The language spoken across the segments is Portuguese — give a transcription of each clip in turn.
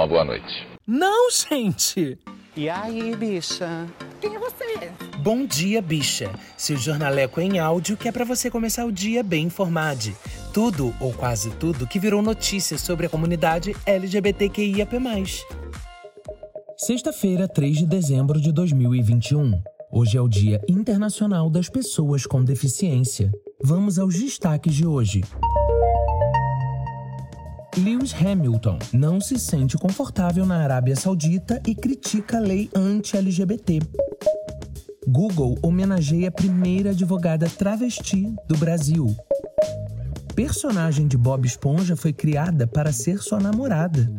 uma boa noite. Não, gente! E aí, bicha? Quem é você? Bom dia, bicha. Seu jornaleco em áudio que é para você começar o dia bem informado. Tudo, ou quase tudo, que virou notícia sobre a comunidade LGBTQIAP+. Sexta-feira, 3 de dezembro de 2021. Hoje é o Dia Internacional das Pessoas com Deficiência. Vamos aos destaques de hoje. Lewis Hamilton não se sente confortável na Arábia Saudita e critica a lei anti-LGBT. Google homenageia a primeira advogada travesti do Brasil. Personagem de Bob Esponja foi criada para ser sua namorada.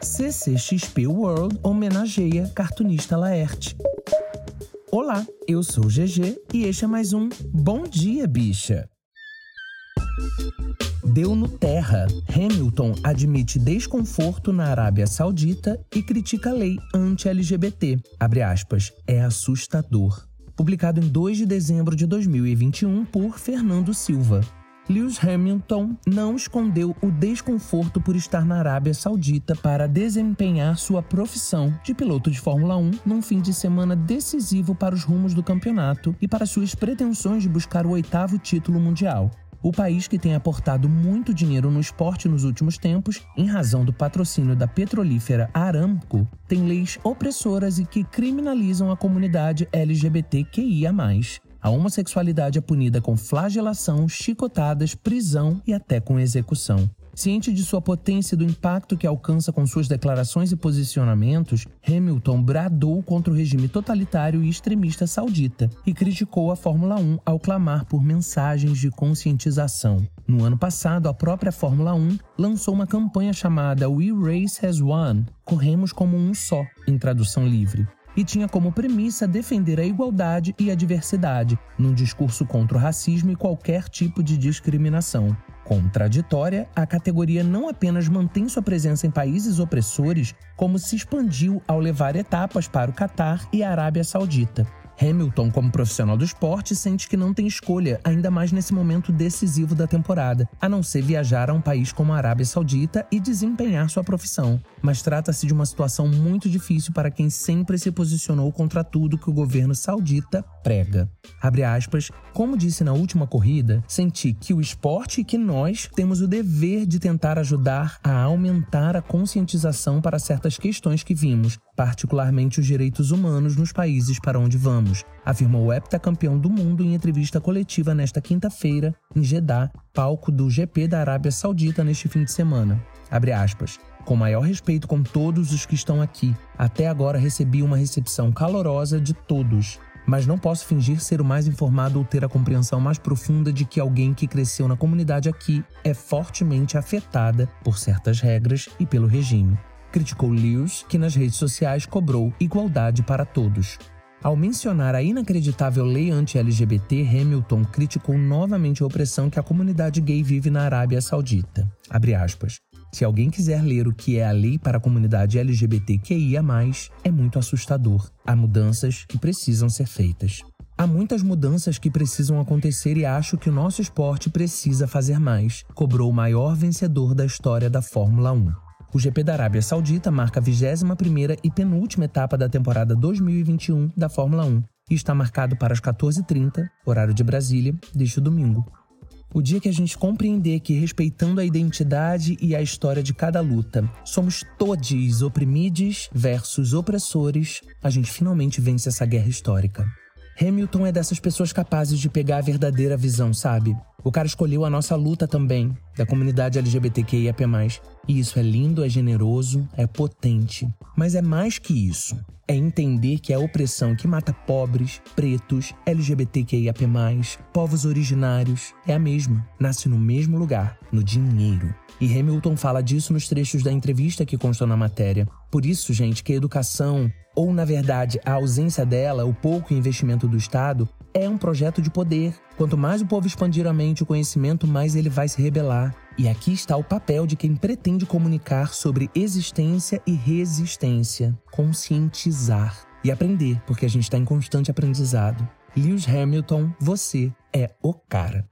CCXP World homenageia cartunista Laerte. Olá, eu sou GG e este é mais um Bom Dia, Bicha! Deu no terra. Hamilton admite desconforto na Arábia Saudita e critica a lei anti-LGBT. É assustador. Publicado em 2 de dezembro de 2021 por Fernando Silva. Lewis Hamilton não escondeu o desconforto por estar na Arábia Saudita para desempenhar sua profissão de piloto de Fórmula 1 num fim de semana decisivo para os rumos do campeonato e para suas pretensões de buscar o oitavo título mundial. O país que tem aportado muito dinheiro no esporte nos últimos tempos, em razão do patrocínio da petrolífera Aramco, tem leis opressoras e que criminalizam a comunidade LGBTQIA. A homossexualidade é punida com flagelação, chicotadas, prisão e até com execução. Ciente de sua potência e do impacto que alcança com suas declarações e posicionamentos, Hamilton bradou contra o regime totalitário e extremista saudita e criticou a Fórmula 1 ao clamar por mensagens de conscientização. No ano passado, a própria Fórmula 1 lançou uma campanha chamada We Race as One Corremos como um só, em tradução livre e tinha como premissa defender a igualdade e a diversidade, num discurso contra o racismo e qualquer tipo de discriminação. Contraditória, a categoria não apenas mantém sua presença em países opressores, como se expandiu ao levar etapas para o Catar e a Arábia Saudita. Hamilton, como profissional do esporte, sente que não tem escolha, ainda mais nesse momento decisivo da temporada, a não ser viajar a um país como a Arábia Saudita e desempenhar sua profissão. Mas trata-se de uma situação muito difícil para quem sempre se posicionou contra tudo que o governo saudita prega. Abre aspas, como disse na última corrida, senti que o esporte e que nós temos o dever de tentar ajudar a aumentar a conscientização para certas questões que vimos, particularmente os direitos humanos nos países para onde vamos, afirmou o heptacampeão do mundo em entrevista coletiva nesta quinta-feira, em Jeddah, palco do GP da Arábia Saudita neste fim de semana. Abre aspas. Com maior respeito com todos os que estão aqui, até agora recebi uma recepção calorosa de todos mas não posso fingir ser o mais informado ou ter a compreensão mais profunda de que alguém que cresceu na comunidade aqui é fortemente afetada por certas regras e pelo regime. Criticou Lewis, que nas redes sociais cobrou igualdade para todos. Ao mencionar a inacreditável lei anti-LGBT, Hamilton criticou novamente a opressão que a comunidade gay vive na Arábia Saudita. Se alguém quiser ler o que é a lei para a comunidade LGBTQIA, é muito assustador. Há mudanças que precisam ser feitas. Há muitas mudanças que precisam acontecer e acho que o nosso esporte precisa fazer mais, cobrou o maior vencedor da história da Fórmula 1. O GP da Arábia Saudita marca a 21ª e penúltima etapa da temporada 2021 da Fórmula 1 e está marcado para as 14h30, horário de Brasília, deste domingo. O dia que a gente compreender que, respeitando a identidade e a história de cada luta, somos todos oprimidos versus opressores, a gente finalmente vence essa guerra histórica. Hamilton é dessas pessoas capazes de pegar a verdadeira visão, sabe? O cara escolheu a nossa luta também, da comunidade LGBTQIAP+. E isso é lindo, é generoso, é potente. Mas é mais que isso. É entender que a opressão que mata pobres, pretos, LGBTQIAP+, povos originários, é a mesma. Nasce no mesmo lugar, no dinheiro. E Hamilton fala disso nos trechos da entrevista que constam na matéria. Por isso, gente, que a educação, ou na verdade a ausência dela, o pouco investimento do Estado, é um projeto de poder. Quanto mais o povo expandir a mente e o conhecimento, mais ele vai se rebelar. E aqui está o papel de quem pretende comunicar sobre existência e resistência, conscientizar e aprender, porque a gente está em constante aprendizado. Lewis Hamilton, você é o cara.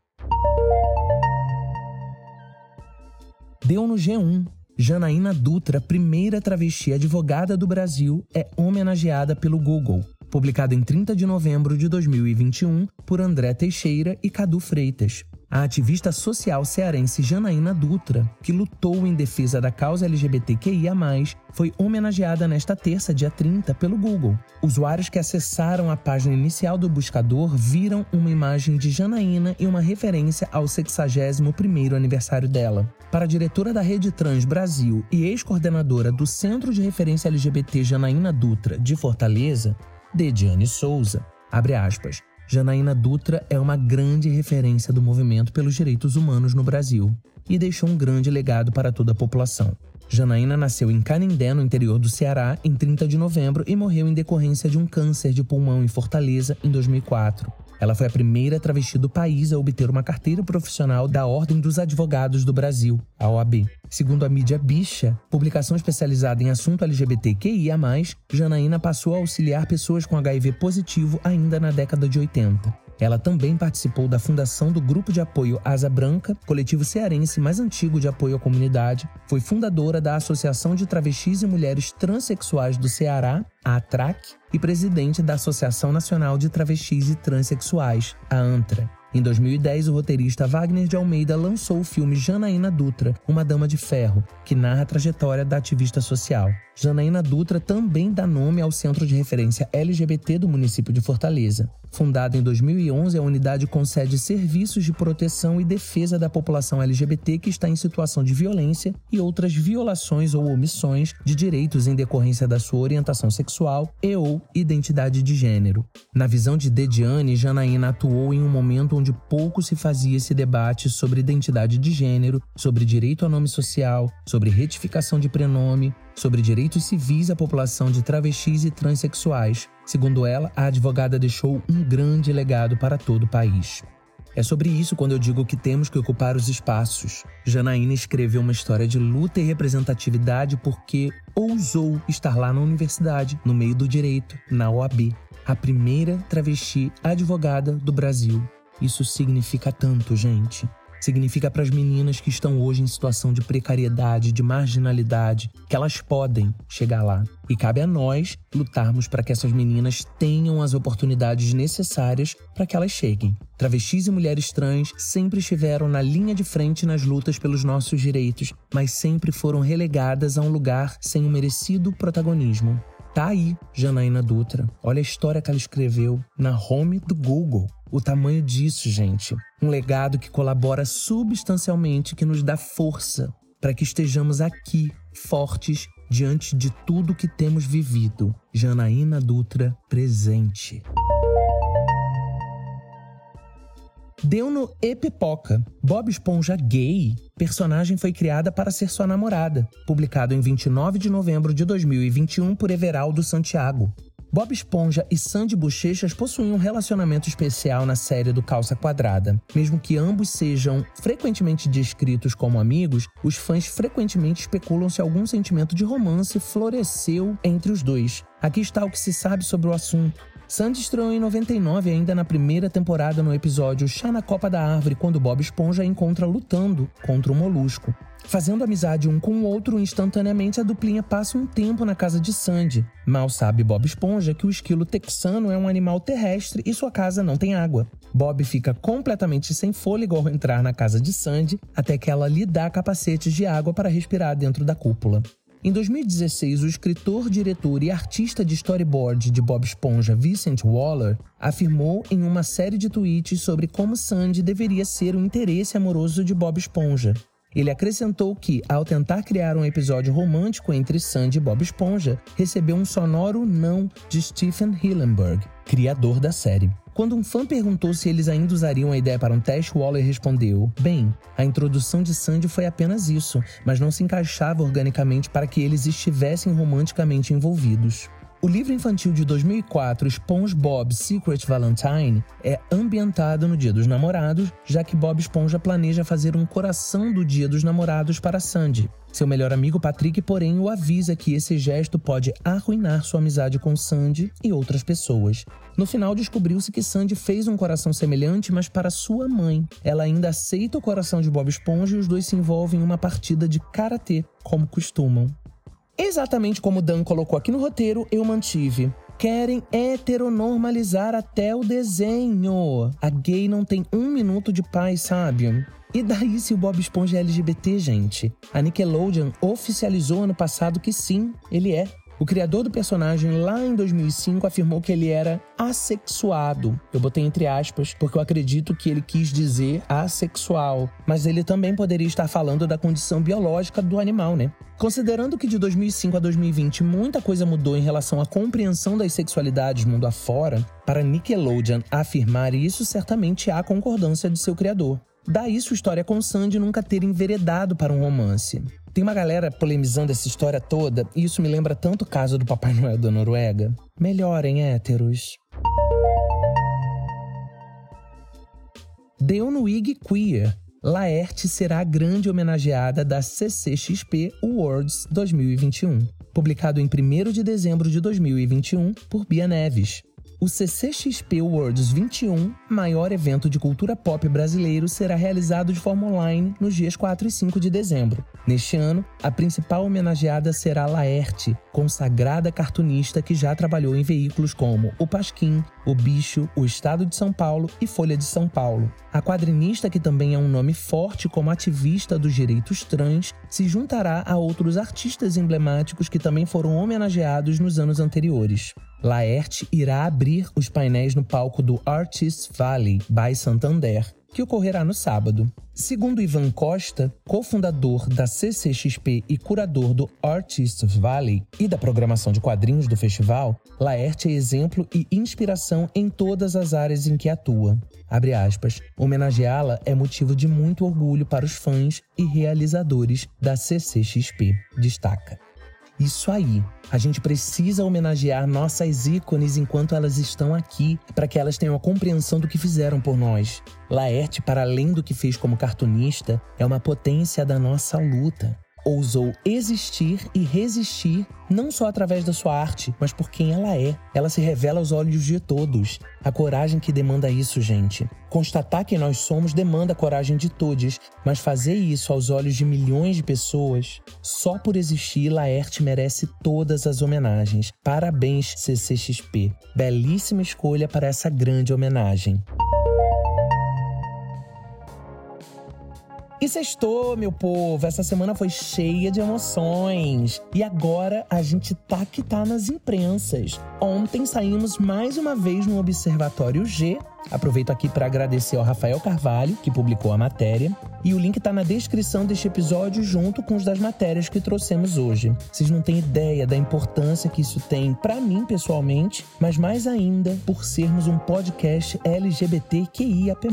Deu no G1. Janaína Dutra, primeira travesti advogada do Brasil, é homenageada pelo Google. Publicado em 30 de novembro de 2021 por André Teixeira e Cadu Freitas a ativista social cearense Janaína Dutra, que lutou em defesa da causa LGBTQIA, foi homenageada nesta terça, dia 30, pelo Google. Usuários que acessaram a página inicial do buscador viram uma imagem de Janaína e uma referência ao 61º aniversário dela. Para a diretora da Rede Trans Brasil e ex-coordenadora do Centro de Referência LGBT Janaína Dutra, de Fortaleza, Dediane Souza, abre aspas, Janaína Dutra é uma grande referência do movimento pelos direitos humanos no Brasil e deixou um grande legado para toda a população. Janaína nasceu em Canindé, no interior do Ceará, em 30 de novembro e morreu em decorrência de um câncer de pulmão em Fortaleza em 2004. Ela foi a primeira travesti do país a obter uma carteira profissional da Ordem dos Advogados do Brasil, a OAB. Segundo a mídia Bicha, publicação especializada em assunto LGBTQIA+, Janaína passou a auxiliar pessoas com HIV positivo ainda na década de 80. Ela também participou da fundação do Grupo de Apoio Asa Branca, coletivo cearense mais antigo de apoio à comunidade. Foi fundadora da Associação de Travestis e Mulheres Transsexuais do Ceará, a ATRAC, e presidente da Associação Nacional de Travestis e Transsexuais, a ANTRA. Em 2010, o roteirista Wagner de Almeida lançou o filme Janaína Dutra, Uma Dama de Ferro, que narra a trajetória da ativista social. Janaína Dutra também dá nome ao Centro de Referência LGBT do município de Fortaleza. Fundada em 2011, a unidade concede serviços de proteção e defesa da população LGBT que está em situação de violência e outras violações ou omissões de direitos em decorrência da sua orientação sexual e ou identidade de gênero. Na visão de Dediane, Janaína atuou em um momento onde pouco se fazia esse debate sobre identidade de gênero, sobre direito ao nome social, sobre retificação de prenome, sobre direitos civis à população de travestis e transexuais. Segundo ela, a advogada deixou um grande legado para todo o país. É sobre isso quando eu digo que temos que ocupar os espaços. Janaína escreveu uma história de luta e representatividade porque ousou estar lá na universidade, no meio do direito, na OAB, a primeira travesti advogada do Brasil. Isso significa tanto, gente significa para as meninas que estão hoje em situação de precariedade, de marginalidade, que elas podem chegar lá. E cabe a nós lutarmos para que essas meninas tenham as oportunidades necessárias para que elas cheguem. Travestis e mulheres trans sempre estiveram na linha de frente nas lutas pelos nossos direitos, mas sempre foram relegadas a um lugar sem um merecido protagonismo. Tá aí, Janaína Dutra. Olha a história que ela escreveu na home do Google. O tamanho disso, gente. Um legado que colabora substancialmente, que nos dá força para que estejamos aqui, fortes, diante de tudo que temos vivido. Janaína Dutra presente. Deu no Epipoca. Bob Esponja gay, personagem foi criada para ser sua namorada. Publicado em 29 de novembro de 2021 por Everaldo Santiago. Bob Esponja e Sandy Bochechas possuem um relacionamento especial na série do Calça Quadrada. Mesmo que ambos sejam frequentemente descritos como amigos, os fãs frequentemente especulam se algum sentimento de romance floresceu entre os dois. Aqui está o que se sabe sobre o assunto. Sandy estreou em 99, ainda na primeira temporada, no episódio Chá na Copa da Árvore, quando Bob Esponja a encontra lutando contra o molusco. Fazendo amizade um com o outro, instantaneamente a duplinha passa um tempo na casa de Sandy. Mal sabe Bob Esponja que o esquilo texano é um animal terrestre e sua casa não tem água. Bob fica completamente sem fôlego ao entrar na casa de Sandy, até que ela lhe dá capacetes de água para respirar dentro da cúpula. Em 2016, o escritor, diretor e artista de storyboard de Bob Esponja, Vincent Waller, afirmou em uma série de tweets sobre como Sandy deveria ser o interesse amoroso de Bob Esponja. Ele acrescentou que, ao tentar criar um episódio romântico entre Sandy e Bob Esponja, recebeu um sonoro não de Stephen Hillenburg, criador da série. Quando um fã perguntou se eles ainda usariam a ideia para um teste, Waller respondeu: Bem, a introdução de Sandy foi apenas isso, mas não se encaixava organicamente para que eles estivessem romanticamente envolvidos. O livro infantil de 2004, SpongeBob Secret Valentine, é ambientado no Dia dos Namorados, já que Bob Esponja planeja fazer um coração do Dia dos Namorados para Sandy. Seu melhor amigo Patrick, porém, o avisa que esse gesto pode arruinar sua amizade com Sandy e outras pessoas. No final, descobriu-se que Sandy fez um coração semelhante, mas para sua mãe. Ela ainda aceita o coração de Bob Esponja e os dois se envolvem em uma partida de karatê, como costumam. Exatamente como Dan colocou aqui no roteiro, eu mantive. Querem heteronormalizar até o desenho. A gay não tem um minuto de paz, sabe? E daí se o Bob Esponja é LGBT, gente? A Nickelodeon oficializou ano passado que sim, ele é. O criador do personagem, lá em 2005, afirmou que ele era assexuado. Eu botei entre aspas, porque eu acredito que ele quis dizer assexual. Mas ele também poderia estar falando da condição biológica do animal, né? Considerando que de 2005 a 2020 muita coisa mudou em relação à compreensão das sexualidades mundo afora, para Nickelodeon afirmar isso, certamente há concordância de seu criador. Daí sua história com Sandy nunca ter enveredado para um romance. Tem uma galera polemizando essa história toda, e isso me lembra tanto o caso do Papai Noel da Noruega. Melhorem, héteros. Deu no IG Queer. Laerte será a grande homenageada da CCXP Awards 2021. Publicado em 1 de dezembro de 2021 por Bia Neves. O CCXP Worlds 21, maior evento de cultura pop brasileiro, será realizado de forma online nos dias 4 e 5 de dezembro. Neste ano, a principal homenageada será Laerte, consagrada cartunista que já trabalhou em veículos como O Pasquim, O Bicho, O Estado de São Paulo e Folha de São Paulo. A quadrinista, que também é um nome forte como ativista dos direitos trans, se juntará a outros artistas emblemáticos que também foram homenageados nos anos anteriores. Laerte irá abrir os painéis no palco do Artists Valley by Santander, que ocorrerá no sábado. Segundo Ivan Costa, cofundador da CCXP e curador do Artists Valley e da programação de quadrinhos do festival, Laerte é exemplo e inspiração em todas as áreas em que atua. Abre aspas, homenageá-la é motivo de muito orgulho para os fãs e realizadores da CCXP, destaca. Isso aí. A gente precisa homenagear nossas ícones enquanto elas estão aqui, para que elas tenham a compreensão do que fizeram por nós. Laerte, para além do que fez como cartunista, é uma potência da nossa luta ousou existir e resistir não só através da sua arte, mas por quem ela é. Ela se revela aos olhos de todos. A coragem que demanda isso, gente. Constatar quem nós somos demanda a coragem de todos, mas fazer isso aos olhos de milhões de pessoas, só por existir, Laerte merece todas as homenagens. Parabéns, CCXP. Belíssima escolha para essa grande homenagem. E sextou, meu povo. Essa semana foi cheia de emoções. E agora a gente tá que tá nas imprensas. Ontem saímos mais uma vez no Observatório G Aproveito aqui para agradecer ao Rafael Carvalho, que publicou a matéria, e o link está na descrição deste episódio junto com os das matérias que trouxemos hoje. Vocês não têm ideia da importância que isso tem para mim pessoalmente, mas mais ainda por sermos um podcast LGBTQIAP+,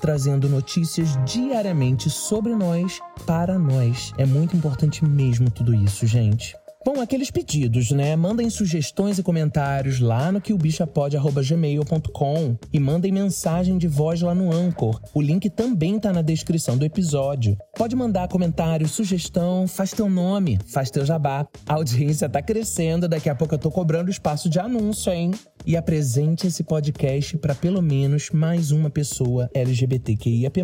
trazendo notícias diariamente sobre nós para nós. É muito importante mesmo tudo isso, gente. Bom, aqueles pedidos, né? Mandem sugestões e comentários lá no quilbichapod.gmail.com e mandem mensagem de voz lá no Anchor. O link também tá na descrição do episódio. Pode mandar comentário, sugestão, faz teu nome, faz teu jabá. A audiência tá crescendo, daqui a pouco eu tô cobrando espaço de anúncio, hein? E apresente esse podcast para pelo menos mais uma pessoa LGBTQIAP+,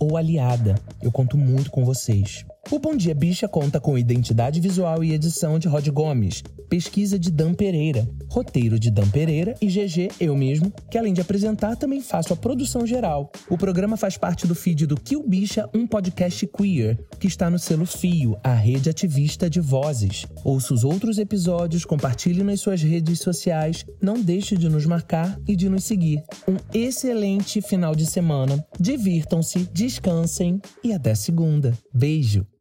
ou aliada. Eu conto muito com vocês. O Bom Dia Bicha conta com identidade visual e edição de Rod Gomes, pesquisa de Dan Pereira, roteiro de Dan Pereira e GG, eu mesmo, que além de apresentar, também faço a produção geral. O programa faz parte do feed do Kill Bicha, um podcast queer, que está no selo Fio, a rede ativista de vozes. Ouça os outros episódios, compartilhe nas suas redes sociais, não deixe de nos marcar e de nos seguir. Um excelente final de semana. Divirtam-se, descansem e até segunda. Beijo!